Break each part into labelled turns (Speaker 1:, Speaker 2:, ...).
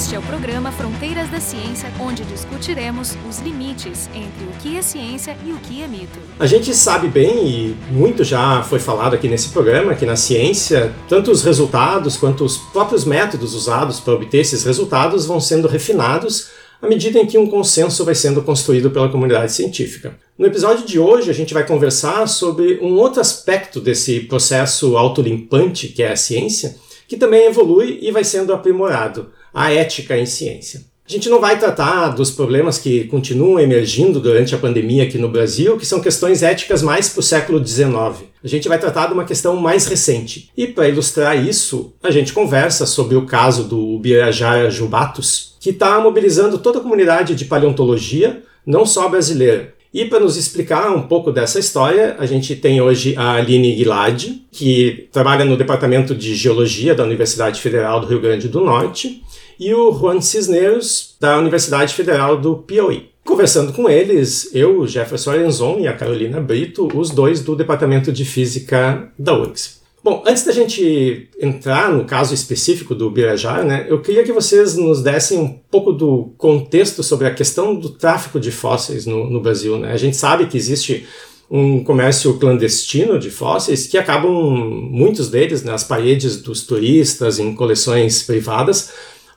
Speaker 1: Este é o programa Fronteiras da Ciência, onde discutiremos os limites entre o que é ciência e o que é mito.
Speaker 2: A gente sabe bem, e muito já foi falado aqui nesse programa, que na ciência, tanto os resultados quanto os próprios métodos usados para obter esses resultados vão sendo refinados à medida em que um consenso vai sendo construído pela comunidade científica. No episódio de hoje, a gente vai conversar sobre um outro aspecto desse processo autolimpante que é a ciência, que também evolui e vai sendo aprimorado a ética em ciência. A gente não vai tratar dos problemas que continuam emergindo durante a pandemia aqui no Brasil, que são questões éticas mais para o século XIX. A gente vai tratar de uma questão mais recente. E para ilustrar isso, a gente conversa sobre o caso do Ubirajara Jubatus, que está mobilizando toda a comunidade de paleontologia, não só brasileira, e para nos explicar um pouco dessa história, a gente tem hoje a Aline Gilad, que trabalha no Departamento de Geologia da Universidade Federal do Rio Grande do Norte, e o Juan Cisneros, da Universidade Federal do Piauí. Conversando com eles, eu, Jefferson Arenzon e a Carolina Brito, os dois do Departamento de Física da URGS. Bom, antes da gente entrar no caso específico do Birajara, né, eu queria que vocês nos dessem um pouco do contexto sobre a questão do tráfico de fósseis no, no Brasil. Né? A gente sabe que existe um comércio clandestino de fósseis que acabam, muitos deles, nas paredes dos turistas, em coleções privadas,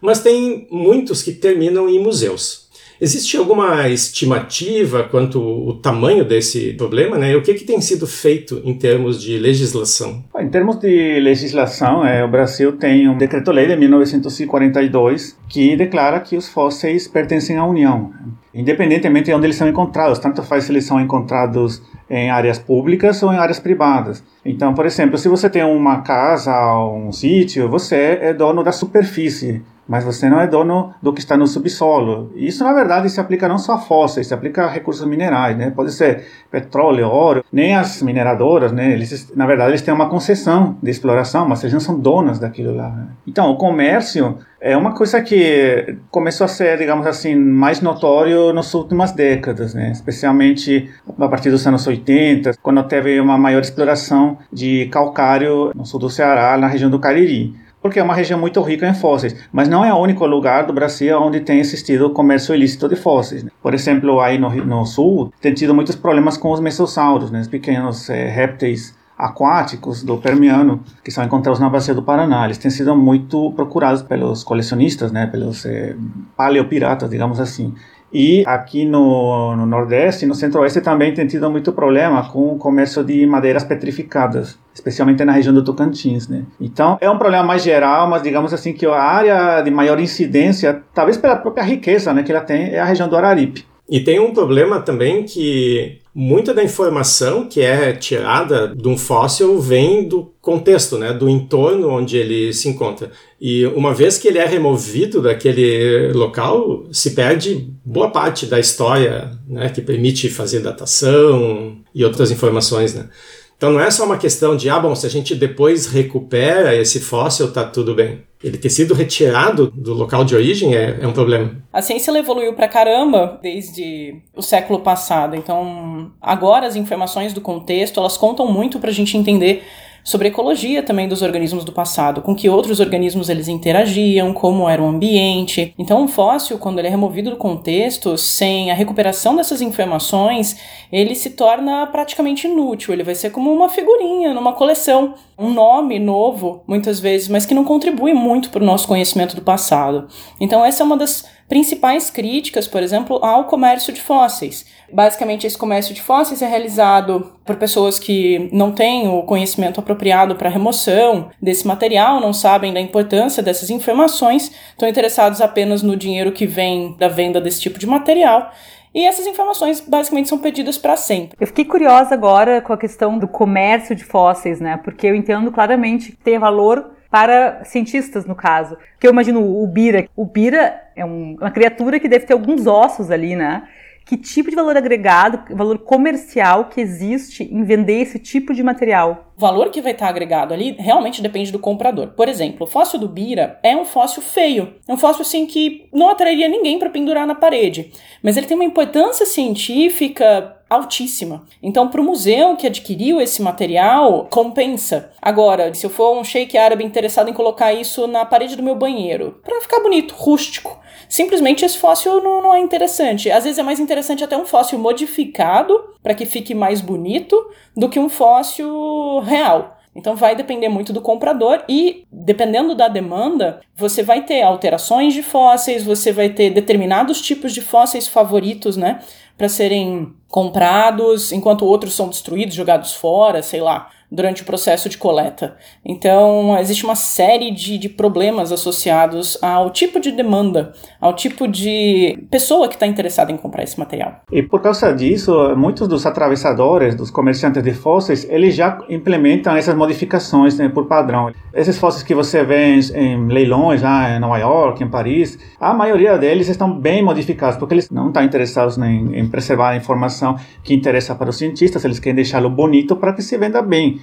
Speaker 2: mas tem muitos que terminam em museus. Existe alguma estimativa quanto ao tamanho desse problema, né? O que, que tem sido feito em termos de legislação?
Speaker 3: Em termos de legislação, é, o Brasil tem um decreto-lei de 1942 que declara que os fósseis pertencem à União, independentemente de onde eles são encontrados. Tanto faz se eles são encontrados em áreas públicas ou em áreas privadas. Então, por exemplo, se você tem uma casa um sítio, você é dono da superfície mas você não é dono do que está no subsolo. Isso, na verdade, se aplica não só a fósseis, se aplica a recursos minerais, né? Pode ser petróleo, ouro, nem as mineradoras, né? Eles, na verdade, eles têm uma concessão de exploração, mas eles não são donas daquilo lá. Né? Então, o comércio é uma coisa que começou a ser, digamos assim, mais notório nas últimas décadas, né? Especialmente a partir dos anos 80, quando teve uma maior exploração de calcário no sul do Ceará, na região do Cariri porque é uma região muito rica em fósseis, mas não é o único lugar do Brasil onde tem existido comércio ilícito de fósseis. Né? Por exemplo, aí no, no, sul, tem tido muitos problemas com os mesossauros, né? os pequenos é, répteis aquáticos do Permiano, que são encontrados na bacia do Paraná. Eles têm sido muito procurados pelos colecionistas, né? pelos é, paleopiratas, digamos assim. E aqui no, no Nordeste, no Centro-Oeste, também tem tido muito problema com o comércio de madeiras petrificadas, especialmente na região do Tocantins, né? Então, é um problema mais geral, mas digamos assim que a área de maior incidência, talvez pela própria riqueza né, que ela tem, é a região do Araripe.
Speaker 2: E tem um problema também que muita da informação que é tirada de um fóssil vem do contexto, né, do entorno onde ele se encontra. E uma vez que ele é removido daquele local, se perde boa parte da história, né, que permite fazer datação e outras informações, né. Então não é só uma questão de, ah, bom, se a gente depois recupera esse fóssil, tá tudo bem. Ele ter sido retirado do local de origem é, é um problema.
Speaker 4: A ciência evoluiu pra caramba desde o século passado. Então, agora as informações do contexto, elas contam muito pra gente entender sobre a ecologia também dos organismos do passado, com que outros organismos eles interagiam, como era o ambiente. Então, um fóssil, quando ele é removido do contexto, sem a recuperação dessas informações, ele se torna praticamente inútil. Ele vai ser como uma figurinha numa coleção, um nome novo, muitas vezes, mas que não contribui muito para o nosso conhecimento do passado. Então, essa é uma das principais críticas, por exemplo, ao comércio de fósseis. Basicamente, esse comércio de fósseis é realizado por pessoas que não têm o conhecimento apropriado para a remoção desse material, não sabem da importância dessas informações, estão interessados apenas no dinheiro que vem da venda desse tipo de material. E essas informações basicamente são pedidas para sempre.
Speaker 5: Eu fiquei curiosa agora com a questão do comércio de fósseis, né? Porque eu entendo claramente que tem valor para cientistas, no caso. Que eu imagino o Bira. O Bira é um, uma criatura que deve ter alguns ossos ali, né? Que tipo de valor agregado, valor comercial que existe em vender esse tipo de material?
Speaker 4: O valor que vai estar agregado ali realmente depende do comprador. Por exemplo, o fóssil do Bira é um fóssil feio. É um fóssil assim que não atrairia ninguém para pendurar na parede. Mas ele tem uma importância científica altíssima. Então, para o museu que adquiriu esse material, compensa. Agora, se eu for um sheik árabe interessado em colocar isso na parede do meu banheiro, para ficar bonito, rústico, simplesmente esse fóssil não, não, é interessante. Às vezes é mais interessante até um fóssil modificado para que fique mais bonito do que um fóssil real. Então vai depender muito do comprador e, dependendo da demanda, você vai ter alterações de fósseis, você vai ter determinados tipos de fósseis favoritos, né? Para serem comprados, enquanto outros são destruídos, jogados fora, sei lá durante o processo de coleta. Então, existe uma série de, de problemas associados ao tipo de demanda, ao tipo de pessoa que está interessada em comprar esse material.
Speaker 3: E por causa disso, muitos dos atravessadores, dos comerciantes de fósseis, eles já implementam essas modificações né, por padrão. Esses fósseis que você vê em, em, leilões lá em Nova York, em Paris, a maioria deles estão bem modificados, porque eles não estão interessados em, em preservar a informação que interessa para os cientistas, eles querem deixá-lo bonito para que se venda bem.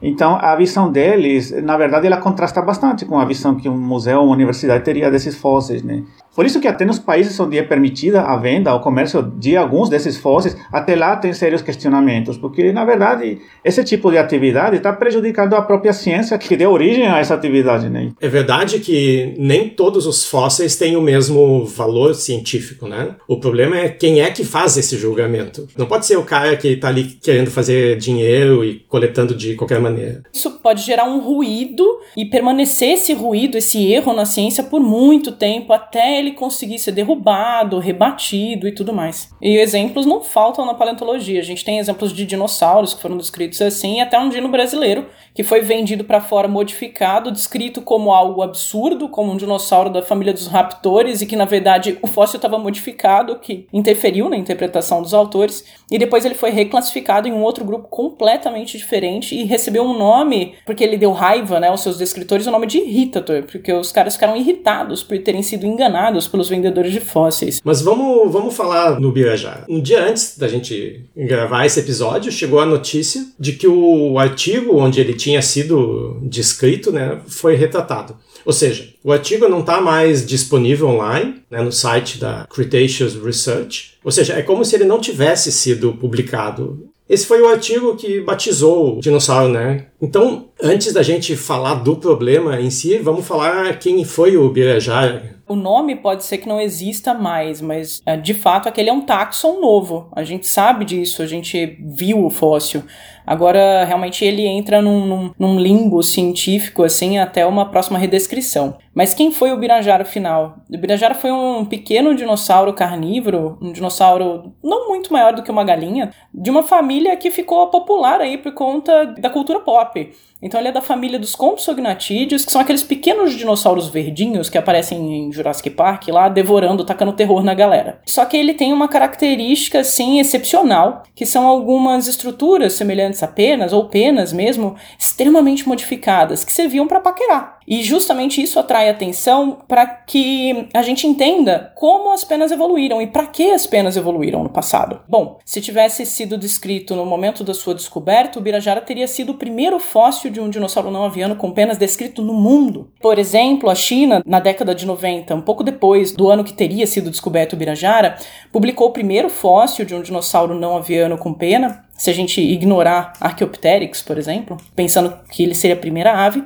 Speaker 3: Então, a visão deles, na verdade, ela contrasta bastante com a visão que um museu ou uma universidade teria desses fósseis, né? Por isso que até nos países onde é permitida a venda, o comércio de alguns desses fósseis, até lá tem sérios questionamentos, porque na verdade esse tipo de atividade está prejudicando a própria ciência que deu origem a essa atividade, né?
Speaker 2: É verdade que nem todos os fósseis têm o mesmo valor científico, né? O problema é quem é que faz esse julgamento. Não pode ser o cara que está ali querendo fazer dinheiro e coletando de qualquer maneira.
Speaker 4: Isso pode gerar um ruído e permanecer esse ruído, esse erro na ciência por muito tempo até ele ele conseguir ser derrubado, rebatido e tudo mais. E exemplos não faltam na paleontologia. A gente tem exemplos de dinossauros que foram descritos assim, e até um dino brasileiro que foi vendido para fora modificado, descrito como algo absurdo, como um dinossauro da família dos raptores, e que na verdade o fóssil estava modificado, que interferiu na interpretação dos autores, e depois ele foi reclassificado em um outro grupo completamente diferente e recebeu um nome, porque ele deu raiva, né, aos seus descritores, o nome de Irritator, porque os caras ficaram irritados por terem sido enganados pelos vendedores de fósseis.
Speaker 2: Mas vamos, vamos falar no Birajara. Um dia antes da gente gravar esse episódio, chegou a notícia de que o artigo onde ele tinha tinha sido descrito, né, foi retratado. Ou seja, o artigo não está mais disponível online né, no site da Cretaceous Research. Ou seja, é como se ele não tivesse sido publicado. Esse foi o artigo que batizou o dinossauro, né? Então, antes da gente falar do problema em si, vamos falar quem foi o Birajara.
Speaker 4: O nome pode ser que não exista mais, mas é, de fato aquele é um taxon novo. A gente sabe disso, a gente viu o fóssil. Agora, realmente, ele entra num, num, num, limbo científico, assim, até uma próxima redescrição. Mas quem foi o Birajara final? O Birajara foi um pequeno dinossauro carnívoro, um dinossauro não muito maior do que uma galinha, de uma família que ficou popular aí por conta da cultura pop. Então ele é da família dos compsognatídeos, que são aqueles pequenos dinossauros verdinhos que aparecem em Jurassic Park lá, devorando, tacando terror na galera. Só que ele tem uma característica, assim, excepcional, que são algumas estruturas semelhantes a penas, ou penas mesmo, extremamente modificadas, que serviam para paquerar. E justamente isso atrai atenção para que a gente entenda como as penas evoluíram e para que as penas evoluíram no passado. Bom, se tivesse sido descrito no momento da sua descoberta, o Birajara teria sido o primeiro fóssil de um dinossauro não aviano com penas descrito no mundo. Por exemplo, a China, na década de 90, um pouco depois do ano que teria sido descoberto o Birajara, publicou o primeiro fóssil de um dinossauro não aviano com pena, se a gente ignorar Archaeopteryx, por exemplo, pensando que ele seria a primeira ave,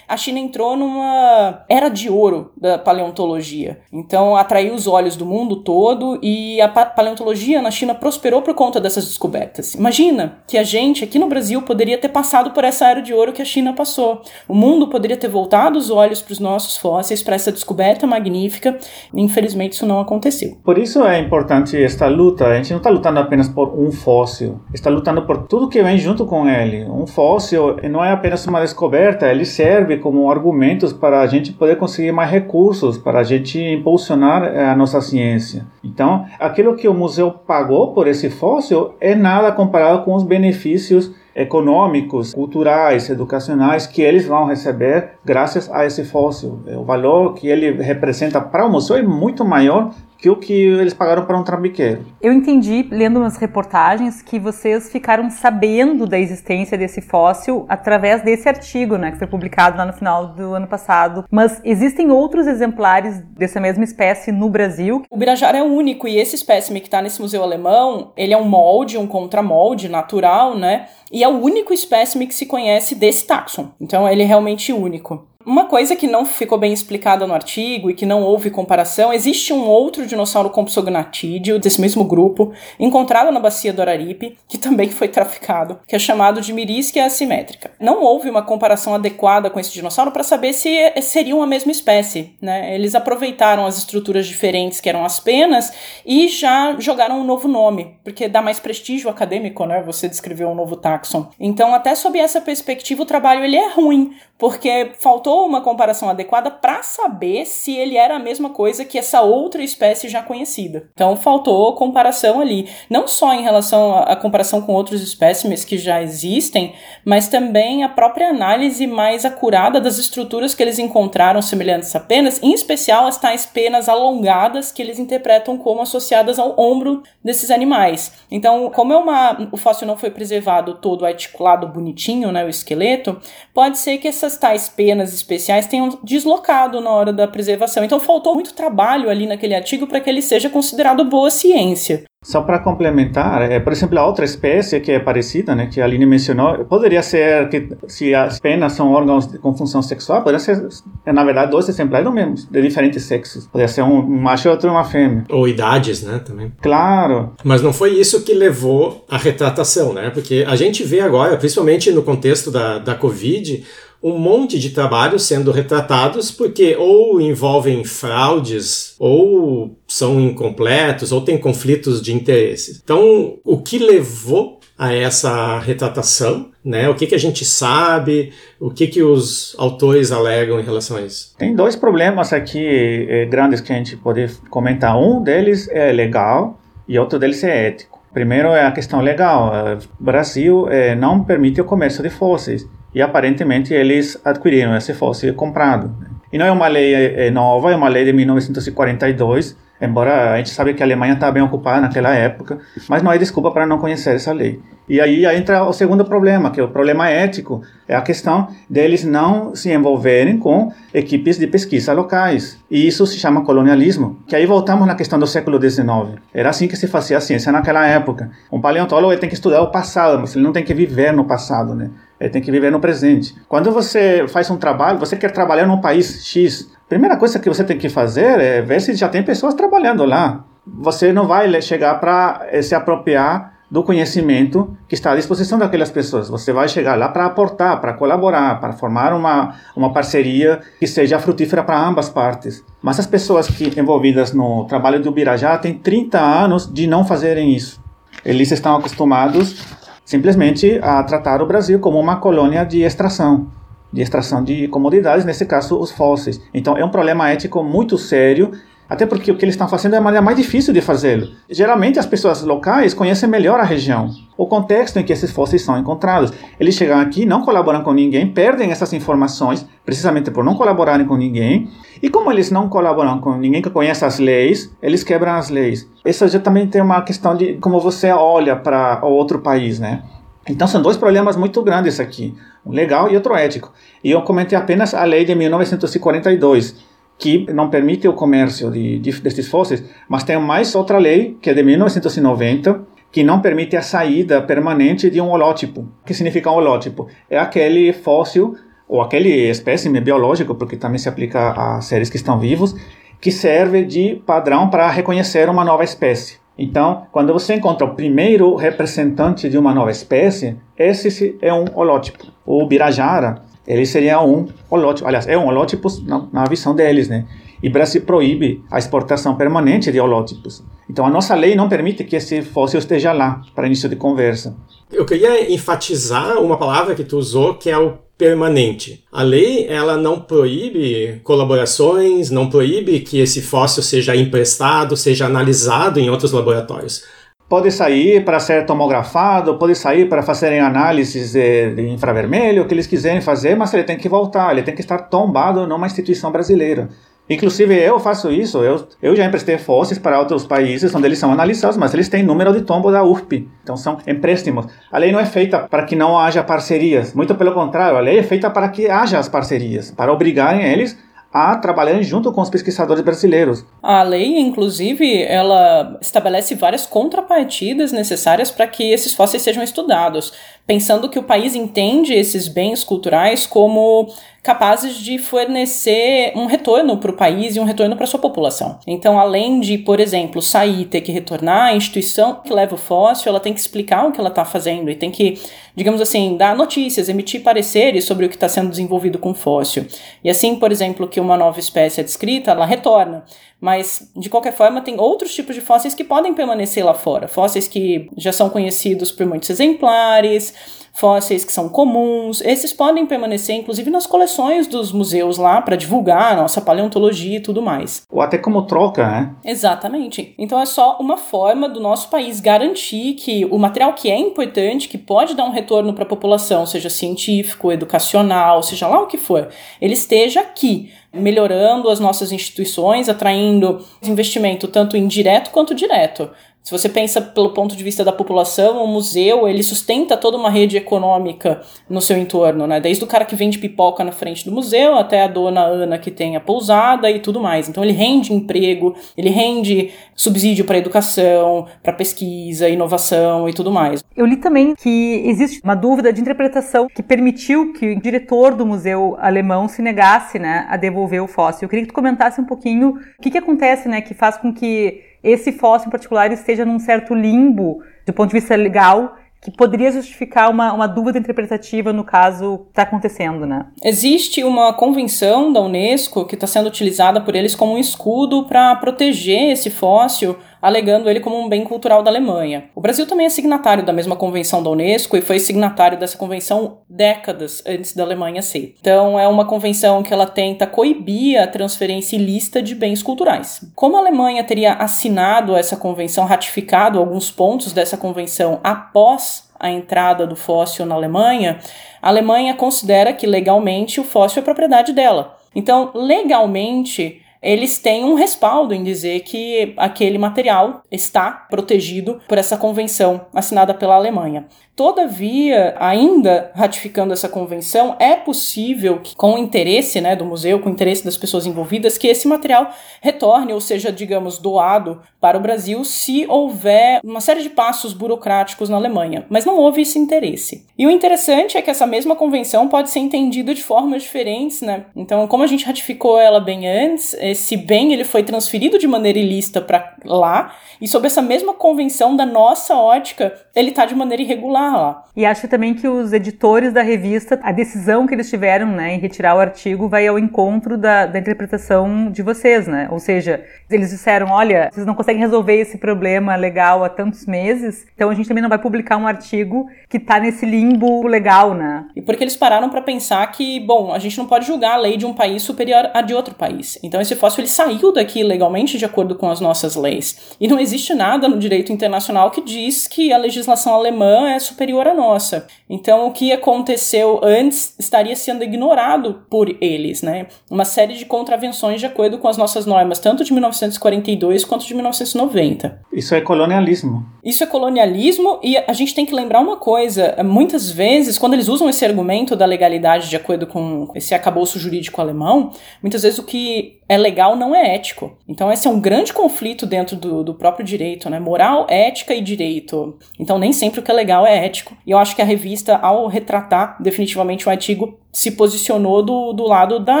Speaker 4: a China entrou numa era de ouro da paleontologia. Então atraiu os olhos do mundo todo e a paleontologia na China prosperou por conta dessas descobertas. Imagina que a gente aqui no Brasil poderia ter passado por essa era de ouro que a China passou. O mundo poderia ter voltado os olhos para os nossos fósseis, para essa descoberta magnífica. Infelizmente isso não aconteceu.
Speaker 3: Por isso é importante esta luta. A gente não está lutando apenas por um fóssil, está lutando por tudo que vem junto com ele. Um fóssil não é apenas uma descoberta, ele serve como argumentos para a gente poder conseguir mais recursos, para a gente impulsionar eh, a nossa ciência. Então, aquilo que o museu pagou por esse fóssil é nada comparado com os benefícios econômicos, culturais, educacionais que eles vão receber graças a esse fóssil. O valor que ele representa para o museu é muito maior que o que eles pagaram para um trambiqueiro.
Speaker 5: Eu entendi, lendo umas reportagens, que vocês ficaram sabendo da existência desse fóssil através desse artigo, né, que foi publicado lá no final do ano passado. Mas existem outros exemplares dessa mesma espécie no Brasil?
Speaker 4: O Birajara é único e esse espécime que está nesse museu alemão, ele é um molde, um contramolde natural, né? E é o único espécime que se conhece desse taxon. Então ele é realmente único. Uma coisa que não ficou bem explicada no artigo e que não houve comparação, existe um outro dinossauro compsognatídeo desse mesmo grupo, encontrado na bacia do Araripe, que também foi traficado, que é chamado de mirísquia assimétrica. Não houve uma comparação adequada com esse dinossauro para saber se seriam a mesma espécie, né? Eles aproveitaram as estruturas diferentes que eram as penas e já jogaram um novo nome, porque dá mais prestígio acadêmico, né? Você descreveu um novo taxon. Então, até sob essa perspectiva, o trabalho ele é ruim, porque faltou uma comparação adequada para saber se ele era a mesma coisa que essa outra espécie já conhecida. Então faltou comparação ali, não só em relação à comparação com outros espécimes que já existem, mas também a própria análise mais acurada das estruturas que eles encontraram semelhantes a penas, em especial as tais penas alongadas que eles interpretam como associadas ao ombro desses animais. Então, como é uma, o fóssil não foi preservado todo articulado bonitinho, né, o esqueleto, pode ser que essa essas tais penas especiais tenham deslocado na hora da preservação. Então faltou muito trabalho ali naquele artigo para que ele seja considerado boa ciência.
Speaker 3: Só para complementar, é, por exemplo, a outra espécie que é parecida, né, que a Aline mencionou, poderia ser que se as penas são órgãos com função sexual, poderia ser, é, na verdade, dois exemplares do mesmo, de diferentes sexos. Poderia ser um, um macho e outro uma fêmea.
Speaker 2: Ou idades, né, também.
Speaker 3: Claro.
Speaker 2: Mas não foi isso que levou à retratação, né, porque a gente vê agora, principalmente no contexto da, da Covid, um monte de trabalhos sendo retratados porque ou envolvem fraudes, ou são incompletos, ou tem conflitos de interesses. Então, o que levou a essa retratação, né? O que, que a gente sabe, o que, que os autores alegam em relação a isso?
Speaker 3: Tem dois problemas aqui eh, grandes que a gente pode comentar. Um deles é legal e outro deles é ético. Primeiro é a questão legal. O Brasil eh, não permite o comércio de fósseis e aparentemente eles adquiriram esse fóssil comprado. E não é uma lei é, nova, é uma lei de 1942, embora a gente sabe que a Alemanha está bem ocupada naquela época, mas não é desculpa para não conhecer essa lei. E aí entra o segundo problema, que é o problema ético, é a questão deles não se envolverem com equipes de pesquisa locais. E isso se chama colonialismo, que aí voltamos na questão do século XIX. Era assim que se fazia a ciência naquela época. Um paleontólogo tem que estudar o passado, mas ele não tem que viver no passado, né? Ele tem que viver no presente. Quando você faz um trabalho, você quer trabalhar num país X, primeira coisa que você tem que fazer é ver se já tem pessoas trabalhando lá. Você não vai chegar para eh, se apropriar do conhecimento que está à disposição daquelas pessoas. Você vai chegar lá para aportar, para colaborar, para formar uma, uma parceria que seja frutífera para ambas partes. Mas as pessoas que envolvidas no trabalho do Birajá têm 30 anos de não fazerem isso. Eles estão acostumados simplesmente a tratar o Brasil como uma colônia de extração, de extração de comodidades, nesse caso os fósseis. Então é um problema ético muito sério, até porque o que eles estão fazendo é a maneira mais difícil de fazê-lo. Geralmente as pessoas locais conhecem melhor a região, o contexto em que esses fósseis são encontrados. Eles chegam aqui, não colaboram com ninguém, perdem essas informações precisamente por não colaborarem com ninguém. E como eles não colaboram com ninguém que conhece as leis, eles quebram as leis. Isso já também tem uma questão de como você olha para o outro país, né? Então são dois problemas muito grandes aqui, um legal e outro ético. E eu comentei apenas a lei de 1942, que não permite o comércio de, de, desses fósseis, mas tem mais outra lei, que é de 1990, que não permite a saída permanente de um holótipo. O que significa um holótipo? É aquele fóssil ou aquele espécime biológico, porque também se aplica a seres que estão vivos, que serve de padrão para reconhecer uma nova espécie. Então, quando você encontra o primeiro representante de uma nova espécie, esse é um holótipo. O Birajara, ele seria um holótipo, aliás, é um holótipo na, na visão deles, né? E Brasil proíbe a exportação permanente de holótipos. Então, a nossa lei não permite que esse fóssil esteja lá para início de conversa.
Speaker 2: Eu queria enfatizar uma palavra que tu usou, que é o permanente. A lei ela não proíbe colaborações, não proíbe que esse fóssil seja emprestado, seja analisado em outros laboratórios.
Speaker 3: Pode sair para ser tomografado, pode sair para fazerem análises de, de infravermelho, o que eles quiserem fazer, mas ele tem que voltar, ele tem que estar tombado numa instituição brasileira. Inclusive, eu faço isso, eu, eu já emprestei fósseis para outros países onde eles são analisados, mas eles têm número de tombo da URP, então são empréstimos. A lei não é feita para que não haja parcerias, muito pelo contrário, a lei é feita para que haja as parcerias, para obrigarem eles a trabalhar junto com os pesquisadores brasileiros.
Speaker 4: A lei, inclusive, ela estabelece várias contrapartidas necessárias para que esses fósseis sejam estudados, pensando que o país entende esses bens culturais como capazes de fornecer um retorno para o país e um retorno para sua população. Então, além de, por exemplo, sair e ter que retornar, a instituição que leva o fóssil, ela tem que explicar o que ela está fazendo e tem que, digamos assim, dar notícias, emitir pareceres sobre o que está sendo desenvolvido com o fóssil. E assim, por exemplo, que uma nova espécie é descrita, ela retorna. Mas, de qualquer forma, tem outros tipos de fósseis que podem permanecer lá fora. Fósseis que já são conhecidos por muitos exemplares, fósseis que são comuns. Esses podem permanecer, inclusive, nas coleções dos museus lá para divulgar a nossa paleontologia e tudo mais.
Speaker 3: Ou até como troca, né?
Speaker 4: Exatamente. Então é só uma forma do nosso país garantir que o material que é importante, que pode dar um retorno para a população, seja científico, educacional, seja lá o que for, ele esteja aqui melhorando as nossas instituições, atraindo investimento tanto indireto quanto direto. Se você pensa pelo ponto de vista da população, o museu ele sustenta toda uma rede econômica no seu entorno, né? Desde o cara que vende pipoca na frente do museu até a dona Ana que tem a pousada e tudo mais. Então ele rende emprego, ele rende subsídio para educação, para pesquisa, inovação e tudo mais.
Speaker 5: Eu li também que existe uma dúvida de interpretação que permitiu que o diretor do museu alemão se negasse, né, a devolver o fóssil. Eu queria que tu comentasse um pouquinho o que, que acontece, né, que faz com que esse fóssil em particular esteja num certo limbo do ponto de vista legal que poderia justificar uma, uma dúvida interpretativa no caso que está acontecendo, né?
Speaker 4: Existe uma convenção da Unesco que está sendo utilizada por eles como um escudo para proteger esse fóssil alegando ele como um bem cultural da Alemanha. O Brasil também é signatário da mesma convenção da Unesco e foi signatário dessa convenção décadas antes da Alemanha ser. Então é uma convenção que ela tenta coibir a transferência ilícita de bens culturais. Como a Alemanha teria assinado essa convenção, ratificado alguns pontos dessa convenção após a entrada do fóssil na Alemanha, a Alemanha considera que legalmente o fóssil é propriedade dela. Então, legalmente, eles têm um respaldo em dizer que aquele material está protegido por essa convenção assinada pela Alemanha. Todavia, ainda ratificando essa convenção, é possível que, com o interesse né, do museu, com o interesse das pessoas envolvidas, que esse material retorne, ou seja, digamos, doado para o Brasil, se houver uma série de passos burocráticos na Alemanha. Mas não houve esse interesse. E o interessante é que essa mesma convenção pode ser entendida de formas diferentes, né? Então, como a gente ratificou ela bem antes, esse bem ele foi transferido de maneira ilícita para lá, e sob essa mesma convenção da nossa ótica, ele está de maneira irregular lá.
Speaker 5: E acho também que os editores da revista, a decisão que eles tiveram né, em retirar o artigo vai ao encontro da, da interpretação de vocês, né? Ou seja, eles disseram, olha, vocês não conseguem resolver esse problema legal há tantos meses, então a gente também não vai publicar um artigo que está nesse limbo legal, né?
Speaker 4: E porque eles pararam para pensar que, bom, a gente não pode julgar a lei de um país superior a de outro país. Então esse fóssil ele saiu daqui legalmente de acordo com as nossas leis. E não existe nada no direito internacional que diz que a legislação alemã é superior à nossa. Então, o que aconteceu antes estaria sendo ignorado por eles, né? Uma série de contravenções de acordo com as nossas normas, tanto de 1942 quanto de 1990.
Speaker 3: Isso é colonialismo.
Speaker 4: Isso é colonialismo e a gente tem que lembrar uma coisa: muitas vezes, quando eles usam esse argumento da legalidade de acordo com esse acabouço jurídico alemão, muitas vezes o que é legal não é ético. Então, esse é um grande conflito dentro do, do próprio direito, né? Moral, ética e direito. Então, nem sempre o que é legal é ético. E eu acho que a revista, ao retratar definitivamente o artigo, se posicionou do, do lado da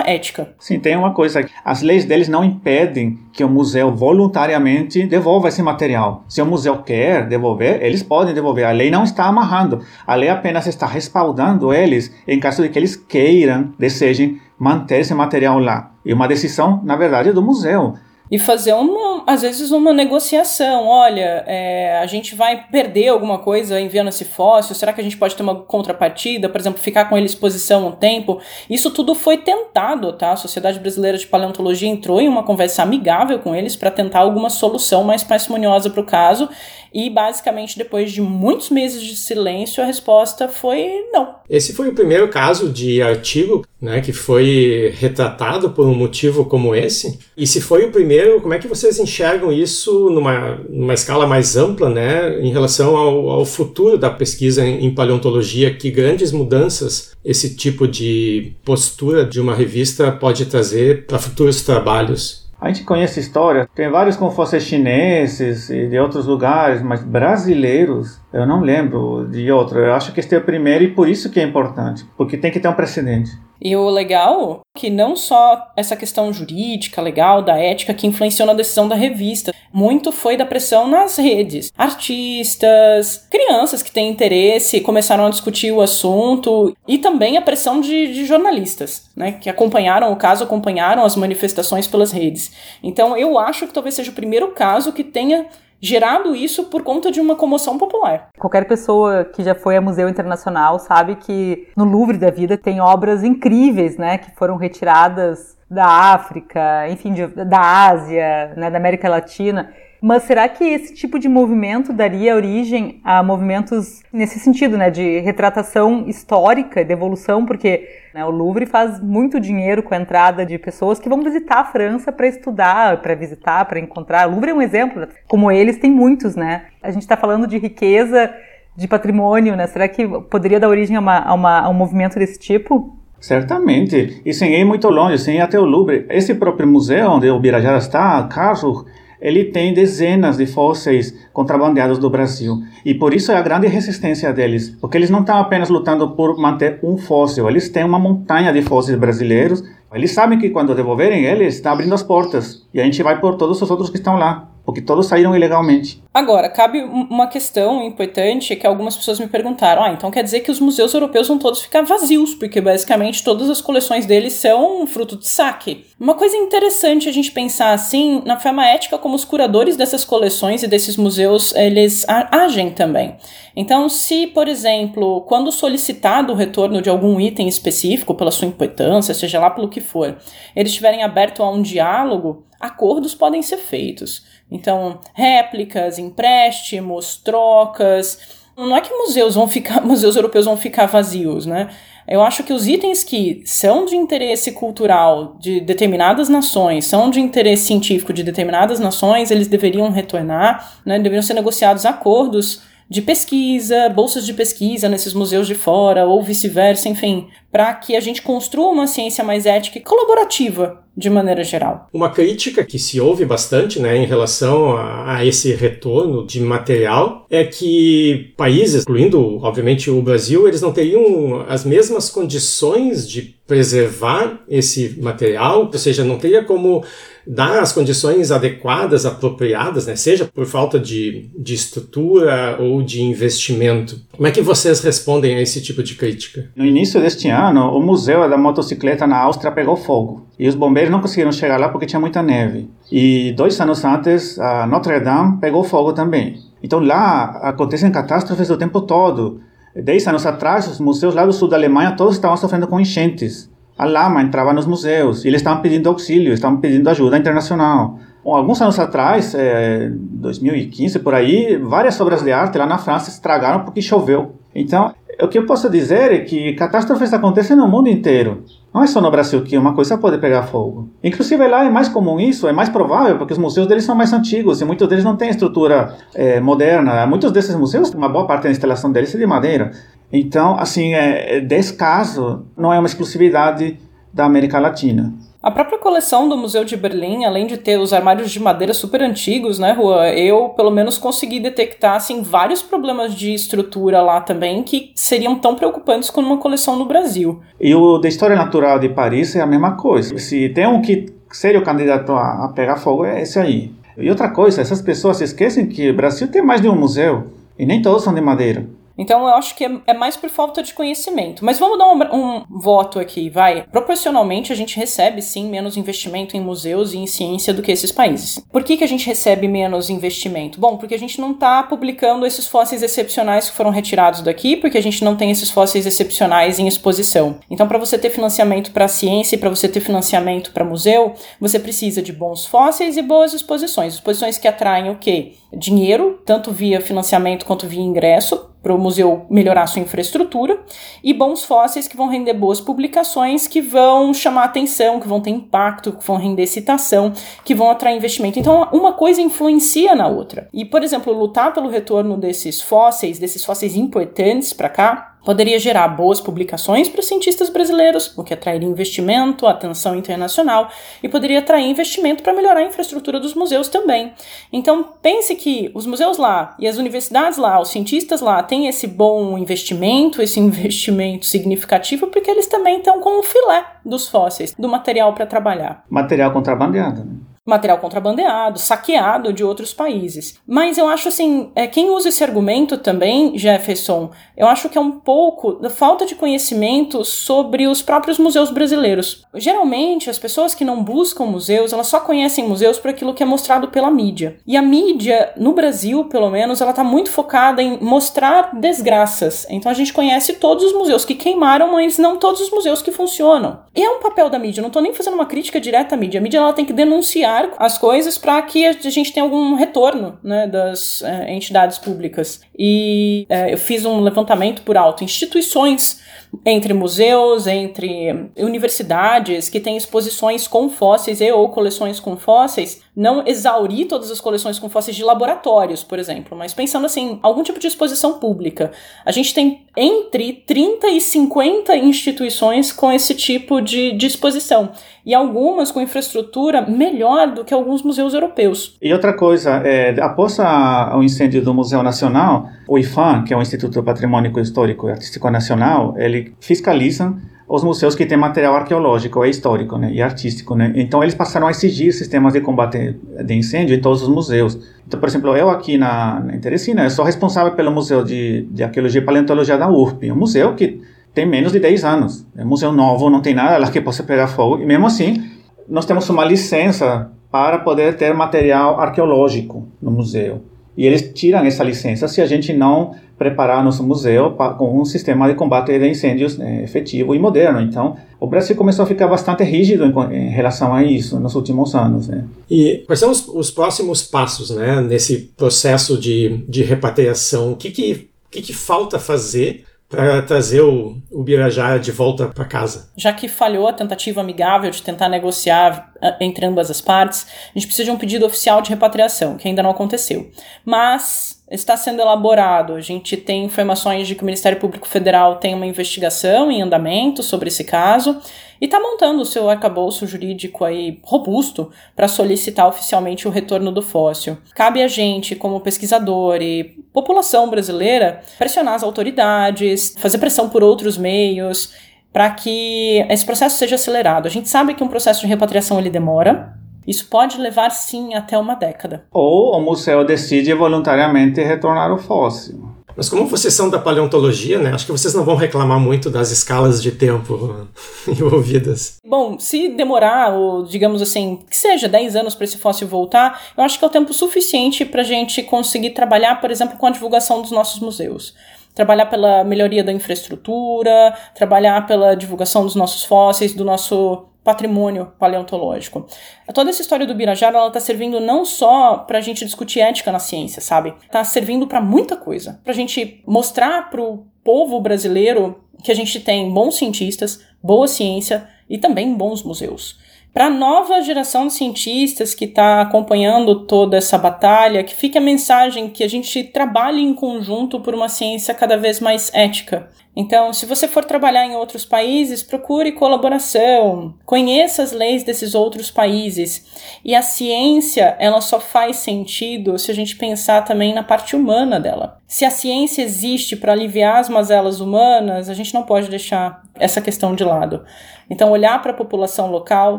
Speaker 4: ética.
Speaker 3: Sim, tem uma coisa: as leis deles não impedem que o museu voluntariamente devolva esse material. Se o museu quer devolver, eles podem devolver. A lei não está amarrando. A lei apenas está respaldando eles em caso de que eles queiram, desejem manter esse material lá. E uma decisão, na verdade, do museu.
Speaker 4: e fazer uma, às vezes uma negociação. Olha, é, a gente vai perder alguma coisa enviando esse fóssil. Será que a gente pode ter uma contrapartida? Por exemplo, ficar com ele exposição um tempo. Isso tudo foi tentado, tá? A Sociedade Brasileira de Paleontologia entrou em uma conversa amigável com eles para tentar alguma solução mais parcimoniosa para o caso. E basicamente, depois de muitos meses de silêncio, a resposta foi não.
Speaker 2: Esse foi o primeiro caso de artigo né, que foi retratado por um motivo como esse. E se foi o primeiro, como é que vocês enxergam isso numa, numa escala mais ampla, né, em relação ao, ao futuro da pesquisa em, em paleontologia? Que grandes mudanças esse tipo de postura de uma revista pode trazer para futuros trabalhos?
Speaker 3: A gente conhece história, tem vários fósseis chineses e de outros lugares, mas brasileiros, eu não lembro de outro. Eu acho que este é o primeiro e por isso que é importante, porque tem que ter um precedente.
Speaker 4: E o legal é que não só essa questão jurídica, legal, da ética que influenciou na decisão da revista, muito foi da pressão nas redes. Artistas, crianças que têm interesse começaram a discutir o assunto e também a pressão de, de jornalistas, né, que acompanharam o caso, acompanharam as manifestações pelas redes. Então eu acho que talvez seja o primeiro caso que tenha gerado isso por conta de uma comoção popular.
Speaker 5: Qualquer pessoa que já foi a museu internacional sabe que no Louvre da vida tem obras incríveis, né, que foram retiradas da África, enfim, de, da Ásia, né, da América Latina. Mas será que esse tipo de movimento daria origem a movimentos nesse sentido, né, de retratação histórica, de evolução, porque né, o Louvre faz muito dinheiro com a entrada de pessoas que vão visitar a França para estudar, para visitar, para encontrar. O Louvre é um exemplo, como eles tem muitos, né? A gente está falando de riqueza, de patrimônio, né? Será que poderia dar origem a, uma, a, uma, a um movimento desse tipo?
Speaker 3: Certamente, e sem ir muito longe, sem ir até o Louvre. Esse próprio museu onde o Birajara está, Carro, ele tem dezenas de fósseis contrabandeados do Brasil. E por isso é a grande resistência deles, porque eles não estão apenas lutando por manter um fóssil, eles têm uma montanha de fósseis brasileiros. Eles sabem que quando devolverem eles, está abrindo as portas. E a gente vai por todos os outros que estão lá porque todos saíram ilegalmente.
Speaker 4: Agora, cabe uma questão importante que algumas pessoas me perguntaram: ah, então quer dizer que os museus europeus vão todos ficar vazios, porque basicamente todas as coleções deles são fruto de saque. Uma coisa interessante a gente pensar assim, na forma ética como os curadores dessas coleções e desses museus, eles agem também. Então, se, por exemplo, quando solicitado o retorno de algum item específico pela sua importância, seja lá pelo que for, eles estiverem aberto a um diálogo, acordos podem ser feitos. Então, réplicas, empréstimos, trocas. Não é que museus vão ficar, museus europeus vão ficar vazios, né? Eu acho que os itens que são de interesse cultural de determinadas nações, são de interesse científico de determinadas nações, eles deveriam retornar, né? deveriam ser negociados acordos de pesquisa, bolsas de pesquisa nesses museus de fora, ou vice-versa, enfim, para que a gente construa uma ciência mais ética e colaborativa de maneira geral.
Speaker 2: Uma crítica que se ouve bastante né, em relação a, a, esse retorno de material é que países, incluindo obviamente o Brasil, eles não teriam as mesmas condições de preservar esse material, ou seja, não teria como dar as condições adequadas, apropriadas, né? seja por falta de, de estrutura ou de investimento. Como é que vocês respondem a esse tipo de crítica?
Speaker 3: No início deste ano, o Museu da Motocicleta na Áustria pegou fogo e os bombeiros não conseguiram chegar lá porque tinha muita neve. E dois anos antes, a Notre Dame pegou fogo também. Então lá acontecem catástrofes o tempo todo. Dez anos atrás, os museus lá do sul da Alemanha todos estavam sofrendo com enchentes a lama entrava nos museus eles estavam pedindo auxílio, estavam pedindo ajuda internacional. Alguns anos atrás, é, 2015 por aí, várias obras de arte lá na França estragaram porque choveu. Então, o que eu posso dizer é que catástrofes acontecem no mundo inteiro. Não é só no Brasil que uma coisa pode pegar fogo. Inclusive lá é mais comum isso, é mais provável, porque os museus deles são mais antigos e muitos deles não têm estrutura é, moderna. Muitos desses museus, uma boa parte da instalação deles é de madeira. Então, assim, é, desse caso, não é uma exclusividade da América Latina.
Speaker 4: A própria coleção do Museu de Berlim, além de ter os armários de madeira super antigos, né, Rua? Eu, pelo menos, consegui detectar, assim, vários problemas de estrutura lá também que seriam tão preocupantes quanto uma coleção no Brasil.
Speaker 3: E o da História Natural de Paris é a mesma coisa. Se tem um que seria o candidato a pegar fogo, é esse aí. E outra coisa, essas pessoas esquecem que o Brasil tem mais de um museu e nem todos são de madeira.
Speaker 4: Então eu acho que é, é mais por falta de conhecimento. Mas vamos dar um, um voto aqui, vai. Proporcionalmente a gente recebe sim menos investimento em museus e em ciência do que esses países. Por que, que a gente recebe menos investimento? Bom, porque a gente não está publicando esses fósseis excepcionais que foram retirados daqui, porque a gente não tem esses fósseis excepcionais em exposição. Então, para você ter financiamento para ciência e para você ter financiamento para museu, você precisa de bons fósseis e boas exposições. Exposições que atraem o quê? Dinheiro, tanto via financiamento quanto via ingresso, para o museu melhorar sua infraestrutura, e bons fósseis que vão render boas publicações, que vão chamar atenção, que vão ter impacto, que vão render citação, que vão atrair investimento. Então, uma coisa influencia na outra. E, por exemplo, lutar pelo retorno desses fósseis, desses fósseis importantes para cá, poderia gerar boas publicações para cientistas brasileiros, o que atrairia investimento, atenção internacional e poderia atrair investimento para melhorar a infraestrutura dos museus também. Então, pense que os museus lá e as universidades lá, os cientistas lá, têm esse bom investimento, esse investimento significativo, porque eles também estão com o filé dos fósseis, do material para trabalhar.
Speaker 3: Material contrabandeado, né?
Speaker 4: Material contrabandeado, saqueado de outros países. Mas eu acho assim, é, quem usa esse argumento também, Jefferson, eu acho que é um pouco da falta de conhecimento sobre os próprios museus brasileiros. Geralmente, as pessoas que não buscam museus, elas só conhecem museus por aquilo que é mostrado pela mídia. E a mídia, no Brasil, pelo menos, ela está muito focada em mostrar desgraças. Então a gente conhece todos os museus que queimaram, mas não todos os museus que funcionam. E é um papel da mídia, eu não estou nem fazendo uma crítica direta à mídia. A mídia ela tem que denunciar as coisas para que a gente tenha algum retorno né, das é, entidades públicas. E é, eu fiz um levantamento por alto. Instituições entre museus, entre universidades que têm exposições com fósseis e ou coleções com fósseis, não exaurir todas as coleções com fósseis de laboratórios, por exemplo, mas pensando assim, algum tipo de exposição pública. A gente tem entre 30 e 50 instituições com esse tipo de, exposição e algumas com infraestrutura melhor do que alguns museus europeus.
Speaker 3: E outra coisa, é, após a, o incêndio do Museu Nacional, o IFAM, que é o Instituto Patrimônio Histórico e Artístico Nacional, ele fiscaliza os museus que têm material arqueológico e histórico né, e artístico. Né? Então, eles passaram a exigir sistemas de combate de incêndio em todos os museus. Então, por exemplo, eu aqui na, na Teresina, eu sou responsável pelo Museu de, de Arqueologia e Paleontologia da URP, um museu que tem menos de 10 anos. É um museu novo, não tem nada lá que possa pegar fogo. E mesmo assim, nós temos uma licença para poder ter material arqueológico no museu. E eles tiram essa licença se a gente não preparar nosso museu com um sistema de combate de incêndios é, efetivo e moderno. Então, o Brasil começou a ficar bastante rígido em, em relação a isso nos últimos anos. Né?
Speaker 2: E quais são os, os, próximos passos né, nesse processo de, de repatriação? O que, que, que, que falta fazer para trazer o, o Birajara de volta para casa.
Speaker 4: Já que falhou a tentativa amigável de tentar negociar ah, entre ambas as partes, a gente precisa de um pedido oficial de repatriação, que ainda não aconteceu. Mas está sendo elaborado. A gente tem informações de que o Ministério Público Federal tem uma investigação em andamento sobre esse caso e está montando o seu arcabouço jurídico aí robusto para solicitar oficialmente o retorno do fóssil. Cabe a gente, como pesquisador e população brasileira, pressionar as autoridades, fazer pressão por outros meios para que esse processo seja acelerado. A gente sabe que um processo de repatriação ele demora, isso pode levar sim até uma década.
Speaker 3: Ou o museu decide voluntariamente retornar o fóssil.
Speaker 2: Mas como vocês são da paleontologia, né? Acho que vocês não vão reclamar muito das escalas de tempo envolvidas.
Speaker 4: Bom, se demorar, ou digamos assim, que seja 10 anos para esse fóssil voltar, eu acho que é o tempo suficiente para a gente conseguir trabalhar, por exemplo, com a divulgação dos nossos museus trabalhar pela melhoria da infraestrutura, trabalhar pela divulgação dos nossos fósseis, do nosso patrimônio paleontológico. Toda essa história do Birajara, ela tá servindo não só para a gente discutir ética na ciência, sabe? Tá servindo para muita coisa. Para a gente mostrar pro povo brasileiro que a gente tem bons cientistas, boa ciência e também bons museus. Para a nova geração de cientistas que está acompanhando toda essa batalha, que fique a mensagem que a gente trabalhe em conjunto por uma ciência cada vez mais ética. Então, se você for trabalhar em outros países, procure colaboração, conheça as leis desses outros países. E a ciência, ela só faz sentido se a gente pensar também na parte humana dela. Se a ciência existe para aliviar as mazelas humanas, a gente não pode deixar essa questão de lado. Então, olhar para a população local,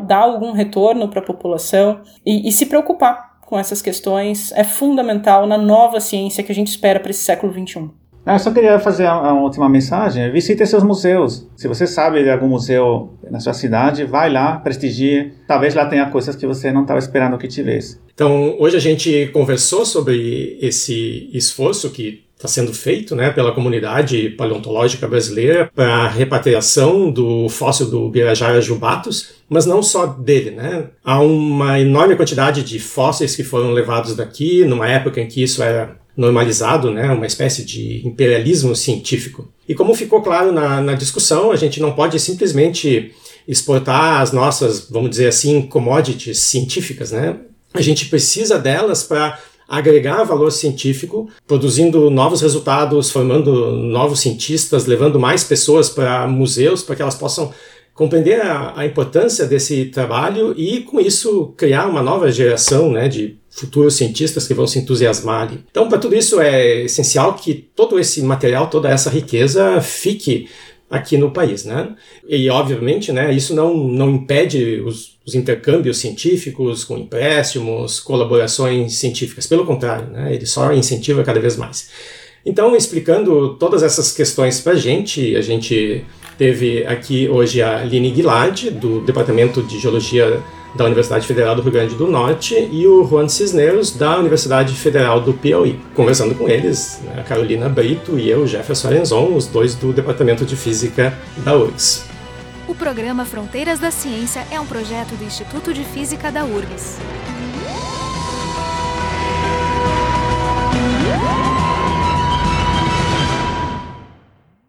Speaker 4: dar algum retorno para a população e, e se preocupar com essas questões é fundamental na nova ciência que a gente espera para esse século XXI.
Speaker 3: Ah, eu só queria fazer a, última mensagem. Visite seus museus. Se você sabe de algum museu na sua cidade, vai lá, prestigie. Talvez lá tenha coisas que você não estava esperando que tivesse.
Speaker 2: Então, hoje a gente conversou sobre esse esforço que está sendo feito né, pela comunidade paleontológica brasileira para a repatriação do fóssil do Birajara jubatus, mas não só dele. Né? Há uma enorme quantidade de fósseis que foram levados daqui, numa época em que isso era normalizado, né, uma espécie de imperialismo científico. E como ficou claro na, na discussão, a gente não pode simplesmente exportar as nossas, vamos dizer assim, commodities científicas, né? A gente precisa delas para agregar valor científico, produzindo novos resultados, formando novos cientistas, levando mais pessoas para museus para que elas possam compreender a, a, importância desse trabalho e, com isso, criar uma nova geração né, de futuros cientistas que vão se entusiasmar ali. Então, para tudo isso, é essencial que todo esse material, toda essa riqueza fique aqui no país, né? E obviamente, né, isso não, não impede os, os intercâmbios científicos com empréstimos, colaborações científicas. Pelo contrário, né, ele só incentiva cada vez mais. Então, explicando todas essas questões para a gente, a gente teve aqui hoje a Aline Guilard, do Departamento de Geologia da Universidade Federal do Rio Grande do Norte, e o Juan Cisneros, da Universidade Federal do Piauí. Conversando com eles, né, a Carolina Brito e eu, Jefferson Arenzon, os dois do Departamento de Física da URGS.
Speaker 1: O programa Fronteiras da Ciência é um projeto do Instituto de Física da URGS.